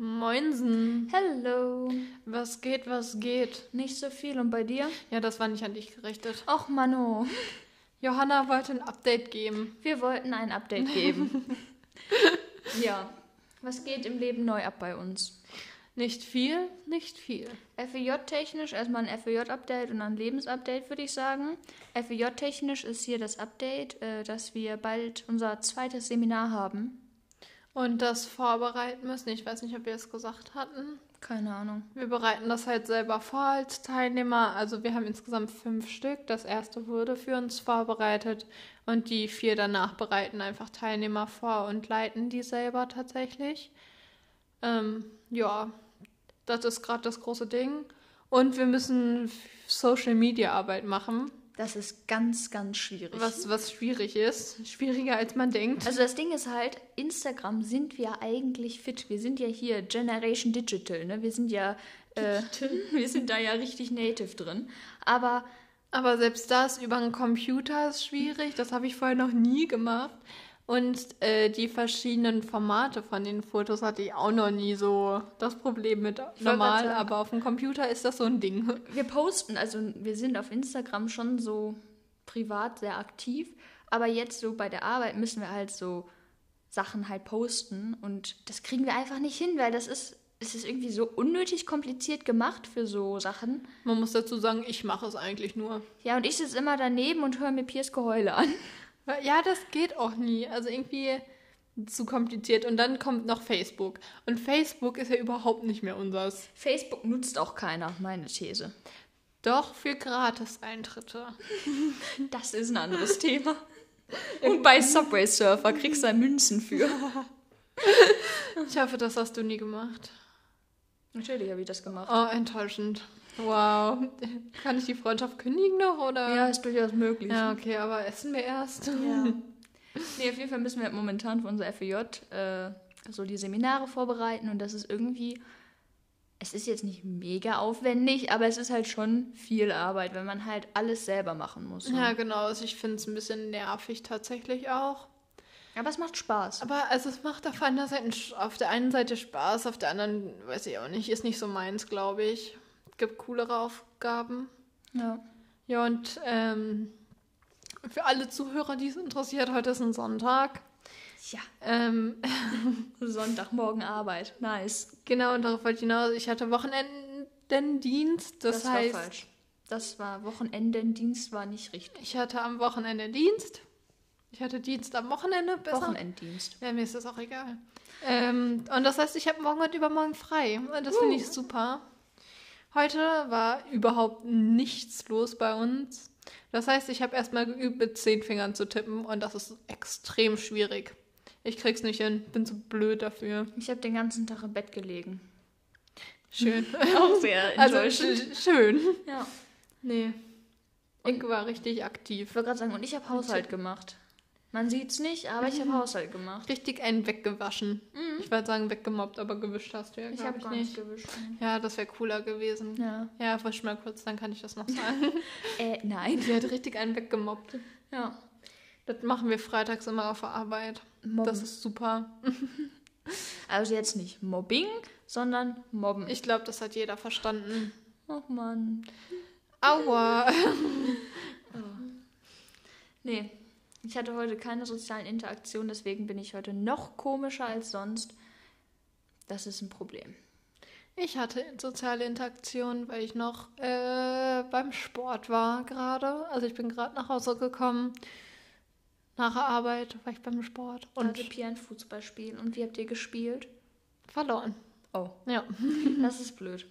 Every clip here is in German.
Moinsen. Hello. Was geht, was geht? Nicht so viel und bei dir? Ja, das war nicht an dich gerichtet. Och, Mano. Johanna wollte ein Update geben. Wir wollten ein Update geben. ja. Was geht im Leben neu ab bei uns? Nicht viel, nicht viel. FEJ-technisch erstmal ein FEJ-Update und ein Lebensupdate, würde ich sagen. FEJ-technisch ist hier das Update, äh, dass wir bald unser zweites Seminar haben. Und das vorbereiten müssen. Ich weiß nicht, ob wir es gesagt hatten. Keine Ahnung. Wir bereiten das halt selber vor als Teilnehmer. Also wir haben insgesamt fünf Stück. Das erste wurde für uns vorbereitet und die vier danach bereiten einfach Teilnehmer vor und leiten die selber tatsächlich. Ähm, ja, das ist gerade das große Ding. Und wir müssen Social Media Arbeit machen. Das ist ganz, ganz schwierig. Was, was schwierig ist. Schwieriger als man denkt. Also das Ding ist halt, Instagram sind wir eigentlich fit. Wir sind ja hier Generation Digital, ne? Wir sind ja, äh, wir sind da ja richtig native drin. Aber Aber selbst das über einen Computer ist schwierig. Das habe ich vorher noch nie gemacht. Und äh, die verschiedenen Formate von den Fotos hatte ich auch noch nie so das Problem mit normal. Aber auf dem Computer ist das so ein Ding. wir posten, also wir sind auf Instagram schon so privat sehr aktiv. Aber jetzt so bei der Arbeit müssen wir halt so Sachen halt posten. Und das kriegen wir einfach nicht hin, weil das ist, es ist irgendwie so unnötig kompliziert gemacht für so Sachen. Man muss dazu sagen, ich mache es eigentlich nur. Ja, und ich sitze immer daneben und höre mir Piers Geheule an. Ja, das geht auch nie. Also irgendwie zu kompliziert. Und dann kommt noch Facebook. Und Facebook ist ja überhaupt nicht mehr unseres. Facebook nutzt auch keiner, meine These. Doch für Gratis-Eintritte. Das ist ein anderes Thema. Und bei Subway Surfer kriegst du da Münzen für. Ich hoffe, das hast du nie gemacht. Natürlich habe ich das gemacht. Oh, enttäuschend. Wow. Kann ich die Freundschaft kündigen noch, oder? Ja, ist durchaus möglich. Ja, okay, aber essen wir erst. Ja. Nee, auf jeden Fall müssen wir momentan für unser FEJ äh, so die Seminare vorbereiten und das ist irgendwie, es ist jetzt nicht mega aufwendig, aber es ist halt schon viel Arbeit, wenn man halt alles selber machen muss. ne? Ja, genau. Also ich finde es ein bisschen nervig tatsächlich auch. Aber es macht Spaß. Aber also es macht auf einer Seite, auf der einen Seite Spaß, auf der anderen weiß ich auch nicht, ist nicht so meins, glaube ich. Gibt coolere Aufgaben. Ja. Ja, und ähm, für alle Zuhörer, die es interessiert, heute ist ein Sonntag. Ja, Ähm, Sonntagmorgen Arbeit. Nice. genau, und darauf wollte ich hinaus. Ich hatte Wochenendendienst. Das, war heißt, falsch. Das war Wochenendendienst, war nicht richtig. ich hatte am Wochenende Dienst. Ich hatte Dienst am Wochenende. Besser. Wochenenddienst. Ja, mir ist das auch egal. Ähm, und das heißt, ich habe morgen und übermorgen frei. Und das finde ich super. Heute war überhaupt nichts los bei uns. Das heißt, ich habe erstmal geübt, mit zehn Fingern zu tippen und das ist extrem schwierig. Ich krieg's nicht hin, bin zu blöd dafür. Ich habe den ganzen Tag im Bett gelegen. Schön. Auch sehr also schön. ja. Nee. Ich war richtig aktiv. Ich wollte gerade sagen, und ich habe Haushalt gemacht. Man sieht's nicht, aber ich habe Haushalt gemacht. Richtig einen weggewaschen. Ich wollte sagen weggemobbt, aber gewischt hast du ja, Ich habe ich gar nicht gewischt. Ja, das wäre cooler gewesen. Ja. Ja, wisch mal kurz, dann kann ich das noch sagen. Äh, nein. Sie hat richtig einen weggemobbt. Ja. Das machen wir freitags immer auf der Arbeit. Mobben. Das ist super. Also jetzt nicht Mobbing, sondern Mobben. Ich glaube, das hat jeder verstanden. oh Mann. Aua. Nee, ich hatte heute keine sozialen Interaktionen, deswegen bin ich heute noch komischer als sonst. Das ist ein Problem. Ich hatte soziale Interaktion, weil ich noch äh, beim Sport war gerade. Also ich bin gerade nach Hause gekommen. Nach der Arbeit war ich beim Sport Und und hatte Pia ein Fußballspiel. Und wie habt ihr gespielt? verloren. Oh, Ja. das ist blöd.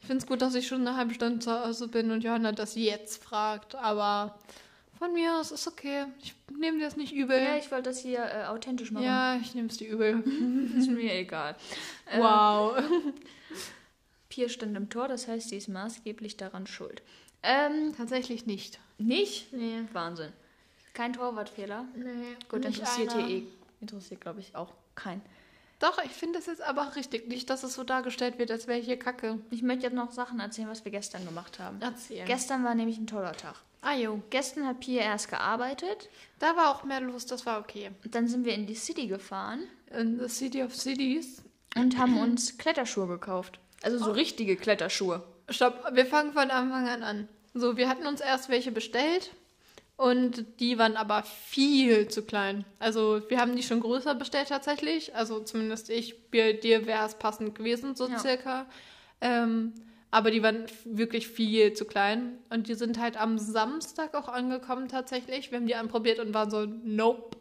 Ich finde es gut, dass ich schon eine halbe Stunde zu Hause bin und Johanna das jetzt fragt. Aber von mir aus ist okay. Ich nehme dir das nicht übel. Ja, ich wollte das hier äh, authentisch machen. Ja, ich nehme es dir übel. Ist mir egal. Äh, Wow. Pia stand im Tor, das heißt, sie ist maßgeblich daran schuld. Ähm, Tatsächlich nicht. nicht? Nee. Wahnsinn. Kein Torwartfehler? Nee. Gut, interessiert einer. hier eh. Interessiert, glaube ich, auch kein. Doch, ich finde es jetzt aber richtig. Nicht, dass es so dargestellt wird, als wäre hier Kacke. Ich möchte jetzt noch Sachen erzählen, was wir gestern gemacht haben. Erzählen. Gestern war nämlich ein toller Tag. Ah jo. Gestern hat Pia erst gearbeitet. Da war auch mehr los, das war okay. Dann sind wir in die City gefahren. In the City of Cities. und haben uns Kletterschuhe gekauft. Also so richtige Kletterschuhe. Stopp, wir fangen von Anfang an an. So, wir hatten uns erst welche bestellt und die waren aber viel zu klein. Also wir haben die schon größer bestellt tatsächlich. Also zumindest ich, bei dir wäre es passend gewesen, so Ja. circa. Ähm, aber die waren wirklich viel zu klein. Und die sind halt am Samstag auch angekommen tatsächlich. Wir haben die anprobiert und waren so, nope.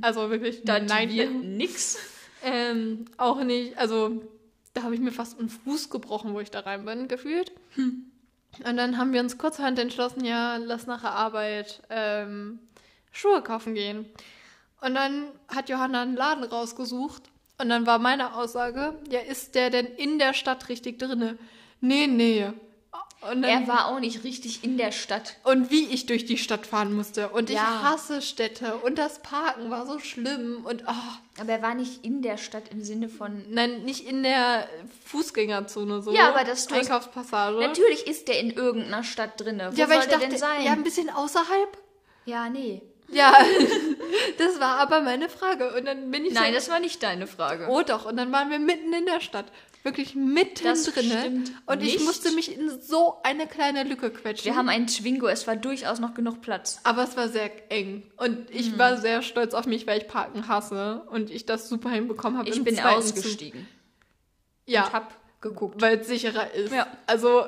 Also wirklich, Da nein. wir nix. Ähm, auch nicht, also da habe ich mir fast einen Fuß gebrochen, wo ich da rein bin, gefühlt. Und dann haben wir uns kurzerhand entschlossen, ja, lass nach der Arbeit ähm, Schuhe kaufen gehen. Und dann hat Johanna einen Laden rausgesucht und dann war meine Aussage, ja, ist der denn in der Stadt richtig drinne? Nee, nee. Und, dann, Er war auch nicht richtig in der Stadt. und wie ich durch die Stadt fahren musste. Und ich Ja. hasse Städte und das Parken war so schlimm und oh, Aber er war nicht in der Stadt im Sinne von. Nein, nicht in der Fußgängerzone so. Ja, aber das- Einkaufspassage. Natürlich ist der in irgendeiner Stadt drinne. Wo ja, weil soll ich dachte, denn sein? ja, ein bisschen außerhalb. Ja, nee. Ja, das war aber meine Frage. Und dann bin ich Nein, so, das war nicht deine Frage. oh doch. Und dann waren wir mitten in der Stadt. Wirklich mitten Das drinne. stimmt Und ich nicht. musste mich in so eine kleine Lücke quetschen. Wir haben einen Twingo, es war durchaus noch genug Platz. aber es war sehr eng. Und ich Mhm. war sehr stolz auf mich, weil ich Parken hasse. Und ich das super hinbekommen habe. Ich bin ausgestiegen Zug. Ja. und hab geguckt. weil es sicherer ist. Ja. Also,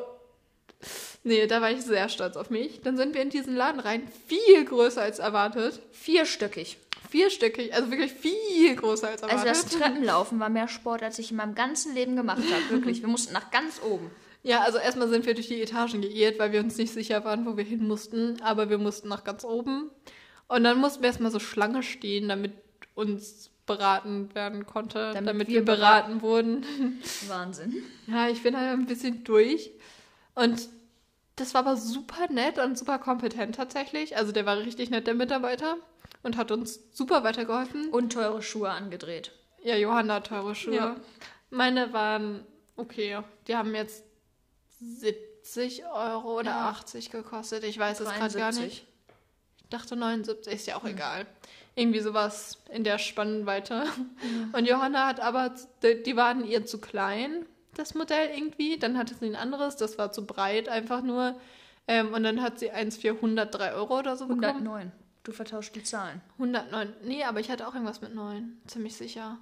nee, da war ich sehr stolz auf mich. Dann sind wir in diesen Laden rein, viel größer als erwartet. Vierstöckig. Vierstöckig, also wirklich viel größer als Also erwartet. das Treppenlaufen war mehr Sport, als ich in meinem ganzen Leben gemacht habe. Wirklich. Wir mussten nach ganz oben. ja, also erstmal sind wir durch die Etagen geirrt, weil wir uns nicht sicher waren, wo wir hin mussten. Aber wir mussten nach ganz oben. Und dann mussten wir erstmal so Schlange stehen, damit uns beraten werden konnte, Damit damit, wir wir beraten wurden. Wahnsinn. Ja, ich bin da ein bisschen durch. Und das war aber super nett und super kompetent tatsächlich. Also der war richtig nett, der Mitarbeiter. Und hat uns super weitergeholfen. Und teure Schuhe angedreht. Ja, Johanna hat teure Schuhe. Ja. Meine waren okay. Die haben jetzt 70 Euro oder Ja. 80 gekostet. Ich weiß es gerade gar 73. nicht. Ich dachte 79, ist ja auch egal. Irgendwie sowas in der Spannweite. Und Johanna hat aber, die waren ihr zu klein, das Modell irgendwie. Dann hatte sie ein anderes, das war zu breit einfach nur. Ähm, und dann hat sie eins für 103 Euro oder so bekommen. 109. Du vertauscht die Zahlen. 109. Nee, aber ich hatte auch irgendwas mit 9. Ziemlich sicher.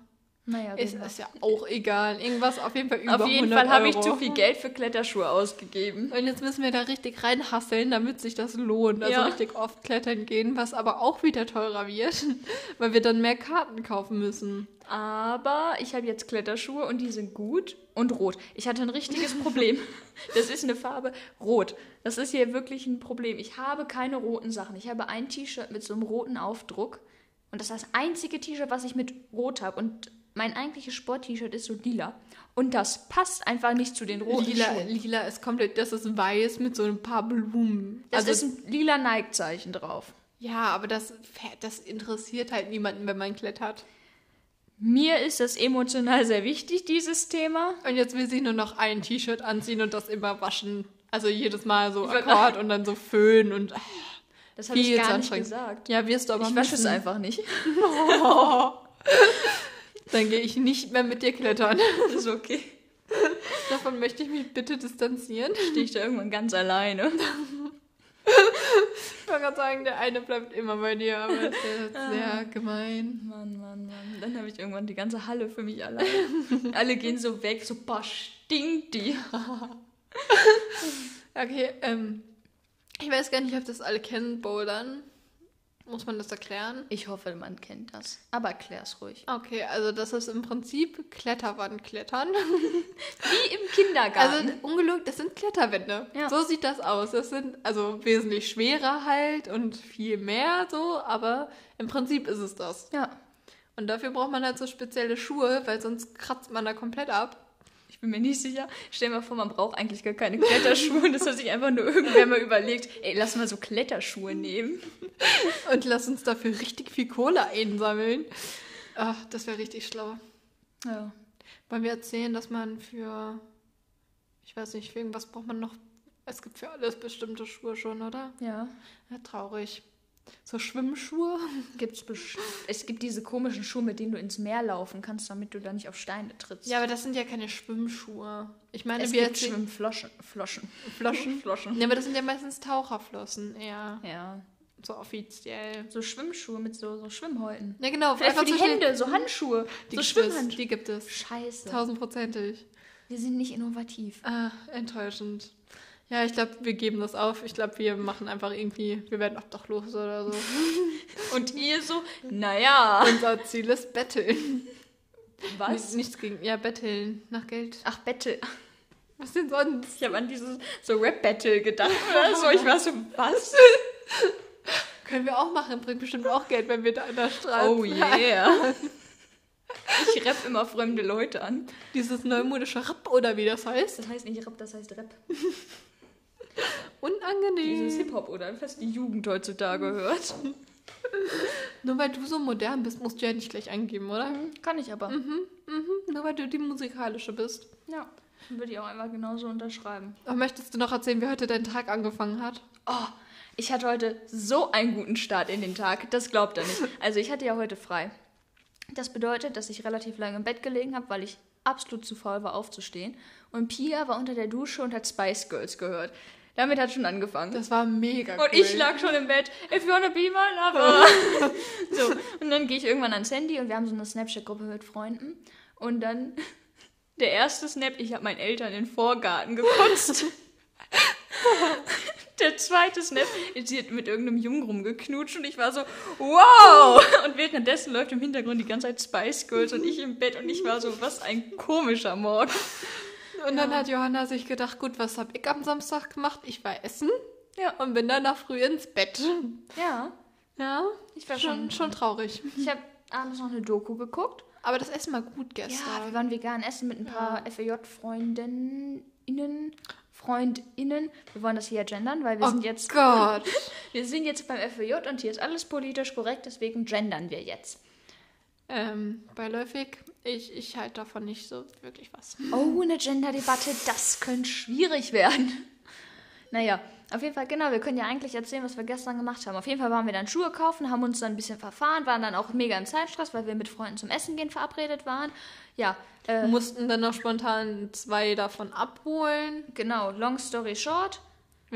Naja, Ist, ist ja auch egal. Irgendwas auf jeden Fall über Auf jeden 100 Fall habe ich zu viel Geld für Kletterschuhe ausgegeben. Und jetzt müssen wir da richtig reinhasseln, damit sich das lohnt. Also Ja. richtig oft klettern gehen, was aber auch wieder teurer wird, weil wir dann mehr Karten kaufen müssen. Aber ich habe jetzt Kletterschuhe und die sind gut und rot. Ich hatte ein richtiges Problem. Das ist eine Farbe rot. Das ist hier wirklich ein Problem. Ich habe keine roten Sachen. Ich habe ein T-Shirt mit so einem roten Aufdruck. Und das ist das einzige T-Shirt, was ich mit rot habe. Und mein eigentliches Sport-T-Shirt ist so lila. Und das passt einfach nicht zu den roten Lila, Schuhen. lila ist komplett, das ist weiß mit so ein paar Blumen. Das also, ist ein lila Nike-Zeichen drauf. ja, aber das, das interessiert halt niemanden, wenn man klettert. Mir ist das emotional sehr wichtig, dieses Thema. Und jetzt will sie nur noch ein T-Shirt anziehen und das immer waschen. Also jedes Mal so Akkord und dann so föhnen und Das habe ich gar nicht gesagt. Ja, wirst du aber Ich wasche es einfach nicht. Dann gehe ich nicht mehr mit dir klettern. Das ist okay. Davon möchte ich mich bitte distanzieren. Stehe ich da irgendwann ganz alleine. Ich wollte gerade sagen, der eine bleibt immer bei dir, aber das ist ja sehr gemein. Mann, Mann, Mann. Dann habe ich irgendwann die ganze Halle für mich allein. Alle gehen so weg, so boah, stinkt die. Okay, ähm, ich weiß gar nicht, ob das alle kennen, Bouldern. Muss man das erklären? Ich hoffe, man kennt das. Aber klär's ruhig. Okay, also das ist im Prinzip Kletterwandklettern. Wie im Kindergarten. Also ungelogen, das sind Kletterwände. Ja. So sieht das aus. Das sind also wesentlich schwerer halt und viel mehr so, aber im Prinzip ist es das. ja. Und dafür braucht man halt so spezielle Schuhe, weil sonst kratzt man da komplett ab. Ich bin mir nicht sicher. Stell dir mal vor, man braucht eigentlich gar keine Kletterschuhe. Und das hat sich einfach nur irgendwer mal überlegt. Ey, lass mal so Kletterschuhe nehmen. Und lass uns dafür richtig viel Kohle einsammeln. Ach, das wäre richtig schlau. Ja. Wollen wir erzählen, dass man für, ich weiß nicht, für irgendwas braucht man noch, es gibt für alles bestimmte Schuhe schon, oder? Ja. Ja, traurig. So Schwimmschuhe. Gibt's es gibt diese komischen Schuhe, mit denen du ins Meer laufen kannst, damit du da nicht auf Steine trittst. Ja, aber das sind ja keine Schwimmschuhe. Ich meine, es wir gibt Schwimmfloschen. Floschen. Floschen. Floschen. Ja, aber das sind ja meistens Taucherflossen eher. Ja. So offiziell. So Schwimmschuhe mit so, so Schwimmhäuten. Ja, genau. Vielleicht für die so Hände, so Handschuhe. Die so gibt es. Schwimmhandschuhe. Die gibt es. Scheiße. Tausendprozentig. Wir sind nicht innovativ. Ah, enttäuschend. Ja, ich glaube, wir geben das auf. Ich glaube, wir machen einfach irgendwie, wir werden obdachlos oder so. Und ihr so, naja. Unser Ziel ist betteln. Was? Nichts gegen, ja, betteln. Nach Geld. Ach, Battle. Was denn sonst? Ich habe an dieses so Rap-Battle gedacht oder so. Ich war so, was? Können wir auch machen. Bringt bestimmt auch Geld, wenn wir da in der Straße. Oh yeah. Ich rapp immer fremde Leute an. Dieses neumodische Rap oder wie das heißt. Das heißt nicht Rap, das heißt Rap. Unangenehm. Dieses Hip-Hop oder was die Jugend heutzutage hört. Nur weil du so modern bist, musst du ja nicht gleich angeben, oder? Kann ich aber. Mhm, nur weil du die musikalische bist. Ja. Würde ich auch einfach genauso unterschreiben. Aber möchtest du noch erzählen, wie heute dein Tag angefangen hat? Oh, ich hatte heute so einen guten Start in den Tag. Das glaubt er nicht. Also ich hatte ja heute frei. Das bedeutet, dass ich relativ lange im Bett gelegen habe, weil ich absolut zu faul war aufzustehen. Und Pia war unter der Dusche und hat Spice Girls gehört. Damit hat schon angefangen. Das war mega Und cool. ich lag schon im Bett. If you wanna be my lover. so, und dann gehe ich irgendwann ans Handy und wir haben so eine Snapchat-Gruppe mit Freunden. Und dann der erste Snap, ich habe meinen Eltern in den Vorgarten gekotzt. Der zweite Snap, sie hat mit irgendeinem Jungen rumgeknutscht und ich war so, wow! Und währenddessen läuft im Hintergrund die ganze Zeit Spice Girls und ich im Bett und ich war so, was ein komischer Morgen. Und dann hat Johanna sich gedacht, gut, was habe ich am Samstag gemacht? Ich war essen Ja. und bin danach früh ins Bett. Ja, Ja, ich war schon, schon. schon traurig. Ich habe abends noch eine Doku geguckt. Aber das Essen war gut Ja, gestern. wir waren vegan essen mit ein paar FAJ-Freundinnen. FreundInnen. Wir wollen das hier gendern, weil wir oh sind jetzt. Gott. Wir sind jetzt beim FAJ und hier ist alles politisch korrekt, deswegen gendern wir jetzt. ähm, beiläufig, ich, ich halte davon nicht so wirklich was. Oh, eine Gender-Debatte, das könnte schwierig werden. Naja, auf jeden Fall, genau, wir können ja eigentlich erzählen, was wir gestern gemacht haben. Auf jeden Fall waren wir dann Schuhe kaufen, haben uns dann ein bisschen verfahren, waren dann auch mega im Zeitstress, weil wir mit Freunden zum Essen gehen verabredet waren. Ja, äh, Mussten dann noch spontan zwei davon abholen. genau, long story short.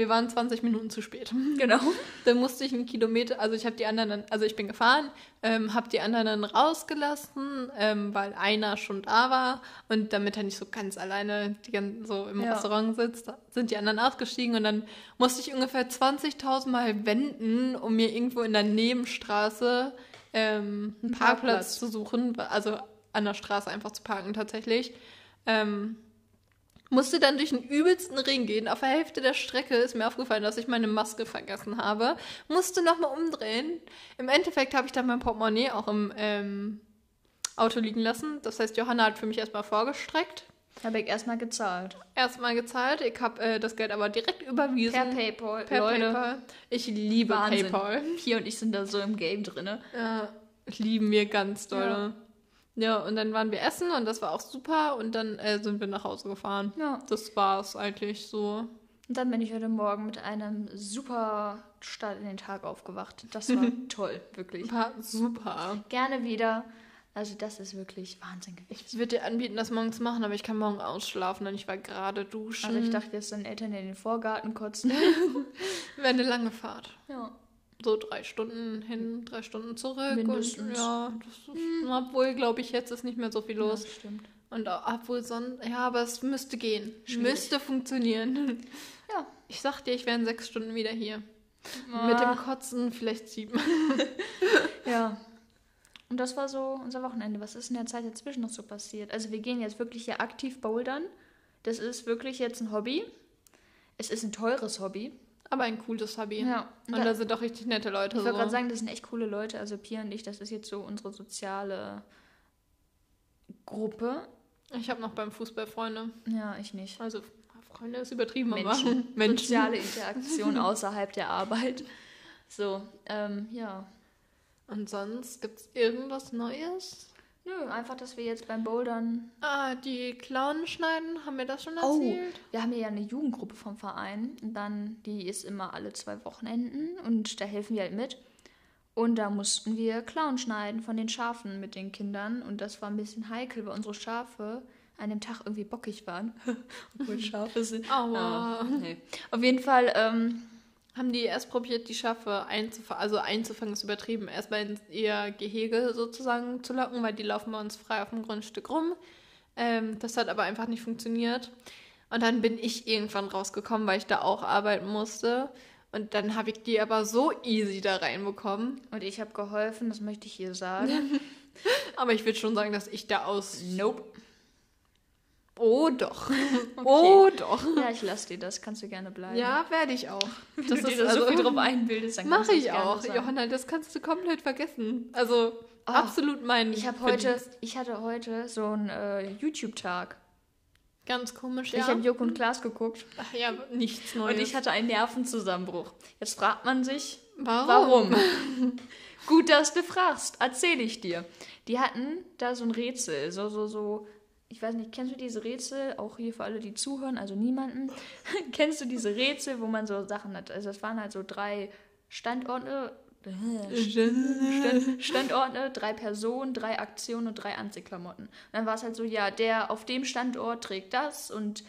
Wir waren 20 Minuten zu spät. Genau. Dann musste ich einen Kilometer, also ich habe die anderen, dann, also ich bin gefahren, ähm, habe die anderen dann rausgelassen, ähm, weil einer schon da war und damit er nicht so ganz alleine die gan- so im Ja. Restaurant sitzt, sind die anderen ausgestiegen und dann musste ich ungefähr 20.000 Mal wenden, um mir irgendwo in der Nebenstraße ähm, einen Einen Parkplatz Parkplatz. zu suchen, also an der Straße einfach zu parken tatsächlich. Ähm, musste dann durch den übelsten Ring gehen. Auf der Hälfte der Strecke ist mir aufgefallen, dass ich meine Maske vergessen habe. Musste nochmal umdrehen. Im Endeffekt habe ich dann mein Portemonnaie auch im ähm, Auto liegen lassen. Das heißt, Johanna hat für mich erstmal vorgestreckt. Habe ich erstmal gezahlt. Erstmal gezahlt. Ich habe äh, das Geld aber direkt überwiesen. Per PayPal. Per Leute, PayPal. Ich liebe Wahnsinn. PayPal. Pia und ich sind da so im Game drin. Ja, lieben wir ganz doll. Ja. Und dann waren wir essen und das war auch super und dann äh, sind wir nach Hause gefahren. Ja. Das war's eigentlich so. Und dann bin ich heute Morgen mit einem super Start in den Tag aufgewacht. Das war toll, wirklich. War super. Gerne wieder. Also das ist wirklich Wahnsinn gewesen. Ich würde dir anbieten, das morgens zu machen, aber ich kann morgen ausschlafen, denn ich war gerade duschen. Also ich dachte jetzt deinen Eltern in den Vorgarten kotzen. wäre eine lange Fahrt. ja. So drei Stunden hin, drei Stunden zurück. Mindestens. Und, ja, das ist, obwohl, glaube ich, jetzt ist nicht mehr so viel los. Das stimmt. Und obwohl sonst, ja, aber es müsste gehen. Schwierig. Müsste funktionieren. Ja. Ich sag dir, ich wäre in sechs Stunden wieder hier. Ah. Mit dem Kotzen vielleicht sieben. Ja. Und das war so unser Wochenende. Was ist in der Zeit dazwischen noch so passiert? Also wir gehen jetzt wirklich hier aktiv bouldern. Das ist wirklich jetzt ein Hobby. Es ist ein teures Hobby. Aber ein cooles Hobby. Ja. Und da sind doch richtig nette Leute. Ich wollte so. gerade sagen, das sind echt coole Leute. Also Pia und ich, das ist jetzt so unsere soziale Gruppe. Ich habe noch beim Fußball Freunde. Ja, ich nicht. Also Freunde ist übertrieben, aber Menschen. Menschen. Soziale Interaktion außerhalb der Arbeit. So, ähm, ja. Und sonst gibt's irgendwas Neues? Nö, einfach, dass wir jetzt beim Bouldern. Ah, die Clown schneiden, haben wir das schon Oh, erzählt? wir haben hier ja eine Jugendgruppe vom Verein. Und dann, die ist immer alle zwei Wochenenden und da helfen wir halt mit. Und da mussten wir Clown schneiden von den Schafen mit den Kindern. Und das war ein bisschen heikel, weil unsere Schafe an dem Tag irgendwie bockig waren. Obwohl Schafe sind. Aua. Ah, nee. Auf jeden Fall, ähm, Haben die erst probiert, die Schafe einzufangen, also einzufangen ist übertrieben, erstmal in ihr Gehege sozusagen zu locken, weil die laufen bei uns frei auf dem Grundstück rum. Ähm, das hat aber einfach nicht funktioniert. Und dann bin ich irgendwann rausgekommen, weil ich da auch arbeiten musste. Und dann habe ich die aber so easy da reinbekommen. und ich habe geholfen, das möchte ich hier sagen. Aber ich würde schon sagen, dass ich da aus. nope. Oh doch. Oh doch. Ja, ich lasse dir das, kannst du gerne bleiben. Ja, werde ich auch. Wenn du dir da so viel drauf einbildest, dann Mache ich auch. sagen. Johanna, das kannst du komplett vergessen. Also Ah, absolut mein. Ich habe heute, ich hatte heute so einen äh, YouTube-Tag. Ganz komisch, Ich ja. habe Joko und Klaas geguckt Ach ja, nichts Neues. und ich hatte einen Nervenzusammenbruch. Jetzt fragt man sich, Warum? warum? Gut, dass du fragst. Erzähle ich dir. Die hatten da so ein Rätsel, so so so. Ich weiß nicht, kennst du diese Rätsel? Auch hier für alle, die zuhören, also niemanden. kennst du diese Rätsel, wo man so Sachen hat? Also es waren halt so drei Standorte. Stand, Standorte, drei Personen, drei Aktionen und drei Anziehklamotten. Und dann war es halt so, ja, der auf dem Standort trägt das und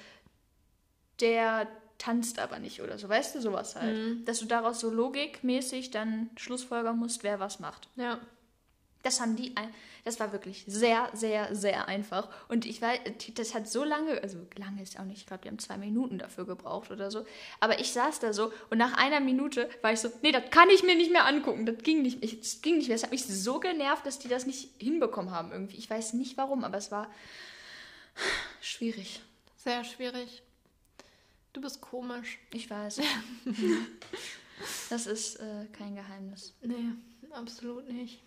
der tanzt aber nicht oder so, weißt du, sowas halt. Dass du daraus so logikmäßig dann Schlussfolgern musst, wer was macht. Ja. Das haben die, das war wirklich sehr, sehr, sehr einfach. Und ich weiß, das hat so lange, also lange ist auch nicht, ich glaube, die haben zwei Minuten dafür gebraucht oder so. Aber ich saß da so und nach einer Minute war ich so, nee, das kann ich mir nicht mehr angucken. Das ging nicht, ich, das ging nicht mehr. Es hat mich so genervt, dass die das nicht hinbekommen haben irgendwie. Ich weiß nicht warum, aber es war schwierig. Sehr schwierig. Du bist komisch. Ich weiß. das ist äh, kein Geheimnis. Nee, absolut nicht.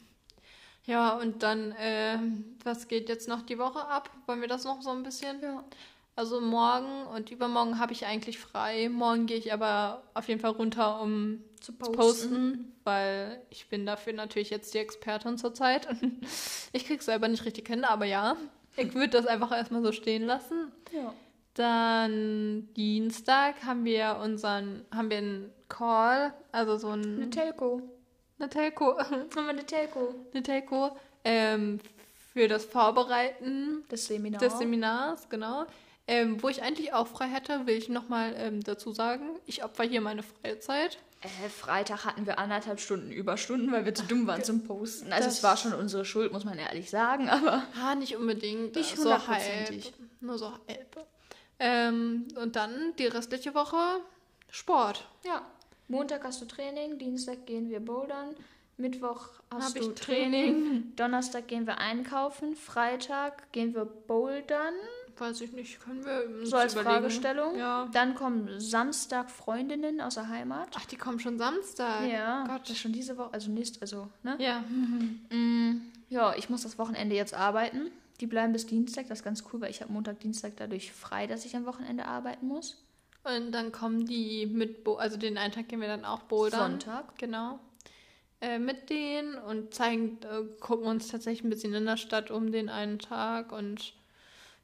Ja, und dann, ähm, was geht jetzt noch die Woche ab? Wollen wir das noch so ein bisschen? Ja. Also morgen und übermorgen habe ich eigentlich frei. Morgen gehe ich aber auf jeden Fall runter, um Zu zu posten, weil ich bin dafür natürlich jetzt die Expertin zurzeit. Ich krieg's selber nicht richtig hin, aber ja, ich würde das einfach erstmal so stehen lassen. Ja. Dann Dienstag haben wir unseren, haben wir einen Call, also so Eine ein, Telco. Eine Telco, wir eine Telco. eine Telco, ähm, für das Vorbereiten Das Seminar. des Seminars, genau. Ähm, wo ich eigentlich auch frei hätte, will ich nochmal ähm, dazu sagen. Ich opfer hier meine Freizeit. Äh, Freitag hatten wir anderthalb Stunden Überstunden, weil wir zu dumm waren zum Posten. Also Das- es war schon unsere Schuld, muss man ehrlich sagen, aber Ah, nicht unbedingt. Nicht so hundertprozentig. halb. Nur so halb. Ähm, und dann die restliche Woche Sport. ja. Montag hast du Training, Dienstag gehen wir bouldern, Mittwoch hast Hab du ich Training, Training. Donnerstag gehen wir einkaufen, Freitag gehen wir bouldern, Weiß ich nicht, können wir uns so als überlegen. Fragestellung. Ja. Dann kommen Samstag Freundinnen aus der Heimat. Ach, die kommen schon Samstag. Ja, Gott. das ist schon diese Woche, also nächst, also, ne? Ja. Mm, ja, ich muss das Wochenende jetzt arbeiten. Die bleiben bis Dienstag, das ist ganz cool, weil ich habe Montag, Dienstag dadurch frei, dass ich am Wochenende arbeiten muss. Und dann kommen die mit, Bo also den einen Tag gehen wir dann auch bouldern. Sonntag. Genau. Äh, mit denen und zeigen, äh, gucken uns tatsächlich ein bisschen in der Stadt um den einen Tag und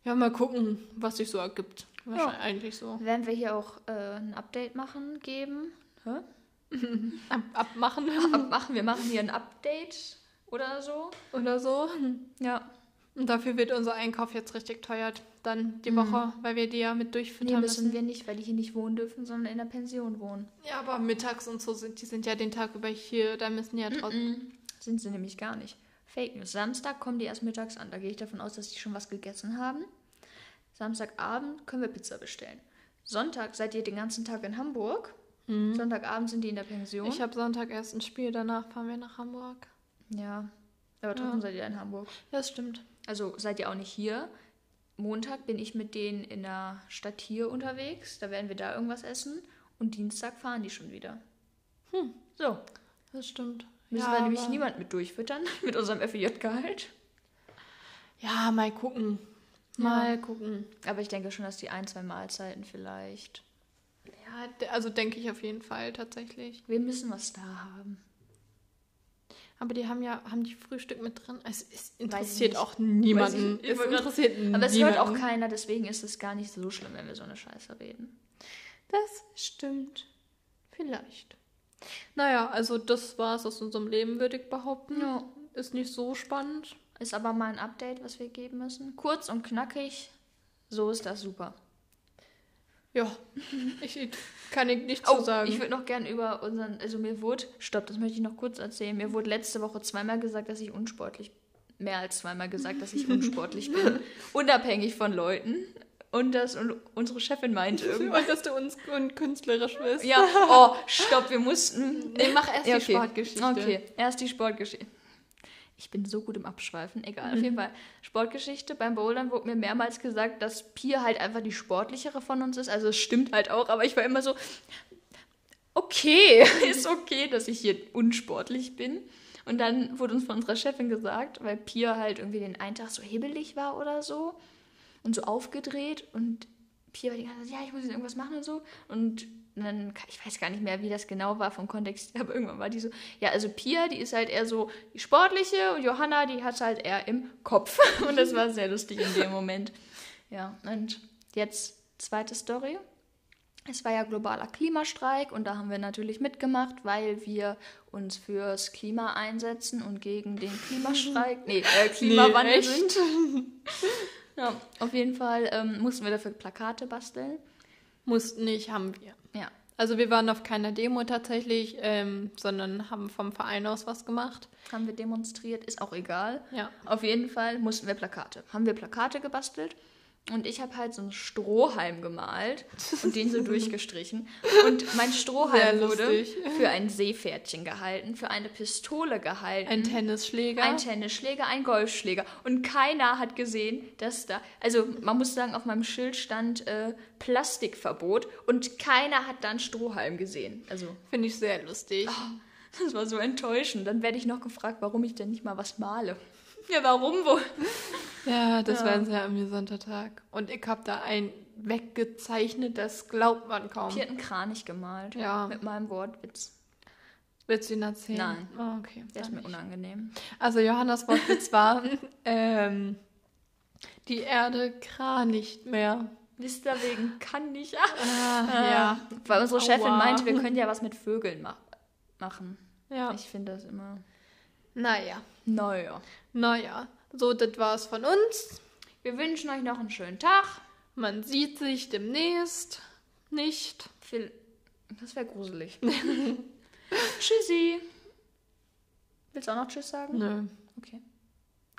ja, mal gucken, was sich so ergibt. Wahrscheinlich eigentlich so. Werden wir hier auch äh, ein Update machen, geben? Hä? Ab, abmachen Abmachen, wir machen hier ein Update oder so. oder so. Ja. Und dafür wird unser Einkauf jetzt richtig teuer. Dann die Woche, weil wir die ja mit Nee, durchfüttern müssen müssen. wir nicht, weil die hier nicht wohnen dürfen, sondern in der Pension wohnen. Ja, aber mittags und so sind die sind ja den Tag über hier, da müssen die ja trotzdem. Sind sie nämlich gar nicht. Fake News. Samstag kommen die erst mittags an. Da gehe ich davon aus, dass die schon was gegessen haben. Samstagabend können wir Pizza bestellen. Sonntag seid ihr den ganzen Tag in Hamburg. Sonntagabend sind die in der Pension. Ich habe Sonntag erst ein Spiel, danach fahren wir nach Hamburg. ja. Aber trotzdem seid ihr in Hamburg. Das stimmt. Also seid ihr auch nicht hier. Montag bin ich mit denen in der Stadt hier unterwegs. Da werden wir da irgendwas essen. Und Dienstag fahren die schon wieder. Hm. So. Das stimmt. Müssen ja, wir nämlich niemand mit durchfüttern mit unserem FEJ-Gehalt. Ja, mal gucken. Mal gucken. Aber ich denke schon, dass die ein, zwei Mahlzeiten vielleicht. Ja, also denke ich auf jeden Fall tatsächlich. Wir müssen was da haben. Aber die haben ja, haben die Frühstück mit drin? Es, es interessiert auch niemanden. Weiß ich- ich es interessiert Aber es niemanden. hört auch keiner, deswegen ist es gar nicht so schlimm, wenn wir so eine Scheiße reden. Das stimmt. Vielleicht. Naja, also das war es aus unserem Leben, würde ich behaupten. Ja. Ist nicht so spannend. Ist aber mal ein Update, was wir geben müssen. Kurz und knackig. So ist das super. Ja, ich kann ich nicht Oh, zu sagen. ich würde noch gern über unseren, also mir wurde, stopp, das möchte ich noch kurz erzählen. Mir wurde letzte Woche zweimal gesagt, dass ich unsportlich, mehr als zweimal gesagt, dass ich unsportlich bin. Unabhängig von Leuten. Und das und unsere Chefin meinte irgendwann. Und dass du uns un- künstlerisch bist. Ja, oh, stopp, wir mussten. Nee, mach erst Ja, die Sportgeschichte. Okay, erst die Sportgeschichte. Ich bin so gut im Abschweifen, egal, auf jeden Fall. Sportgeschichte. Beim Bouldern wurde mir mehrmals gesagt, dass Pia halt einfach die sportlichere von uns ist. Also es stimmt halt auch, aber ich war immer so, okay, ist okay, dass ich hier unsportlich bin. Und dann wurde uns von unserer Chefin gesagt, weil Pia halt irgendwie den einen Tag so hebelig war oder so und so aufgedreht und Pia war die ganze Zeit, ja, ich muss jetzt irgendwas machen und so. Und dann, ich weiß gar nicht mehr, wie das genau war vom Kontext, aber irgendwann war die so, ja, also Pia, die ist halt eher so die sportliche und Johanna, die hat halt eher im Kopf. Und das war sehr lustig in dem Moment. Ja, und jetzt zweite Story. Es war ja globaler Klimastreik und da haben wir natürlich mitgemacht, weil wir uns fürs Klima einsetzen und gegen den Klimastreik, nee, äh, Klimawandel sind. Ja, auf jeden Fall ähm, mussten wir dafür Plakate basteln. Mussten nicht, haben wir. Ja, Also wir waren auf keiner Demo tatsächlich, ähm, sondern haben vom Verein aus was gemacht. haben wir demonstriert, ist auch egal. Ja. Auf jeden Fall mussten wir Plakate. Haben wir Plakate gebastelt und ich habe halt so einen Strohhalm gemalt und den so durchgestrichen. Und mein Strohhalm wurde für ein Seepferdchen gehalten, für eine Pistole gehalten. Ein Tennisschläger. Ein Tennisschläger, ein Golfschläger. Und keiner hat gesehen, dass da. Also, man muss sagen, auf meinem Schild stand äh, Plastikverbot und keiner hat da einen Strohhalm gesehen. Also, Finde ich sehr lustig. das war so enttäuschend. Dann werde ich noch gefragt, warum ich denn nicht mal was male. Ja, warum wohl? Ja, das Ja. war ein sehr amüsanter Tag. Und ich habe da ein weggezeichnet, das glaubt man kaum. Ich einen Kranich gemalt. Ja. Mit meinem Wortwitz. Willst du ihn erzählen? Nein. Oh, okay. Der ist mir unangenehm. Also Johannas Wortwitz war, ähm, die Erde kran nicht mehr. Wisst ihr, wegen kann nicht. Ah, ja. Weil unsere Chefin meinte, wir können ja was mit Vögeln ma machen. Ja. Ich finde das immer. Naja. Naja. Naja. So, das war's von uns. Wir wünschen euch noch einen schönen Tag. Man sieht sich demnächst nicht. Das wäre gruselig. Tschüssi. Willst du auch noch Tschüss sagen? Nö. Okay.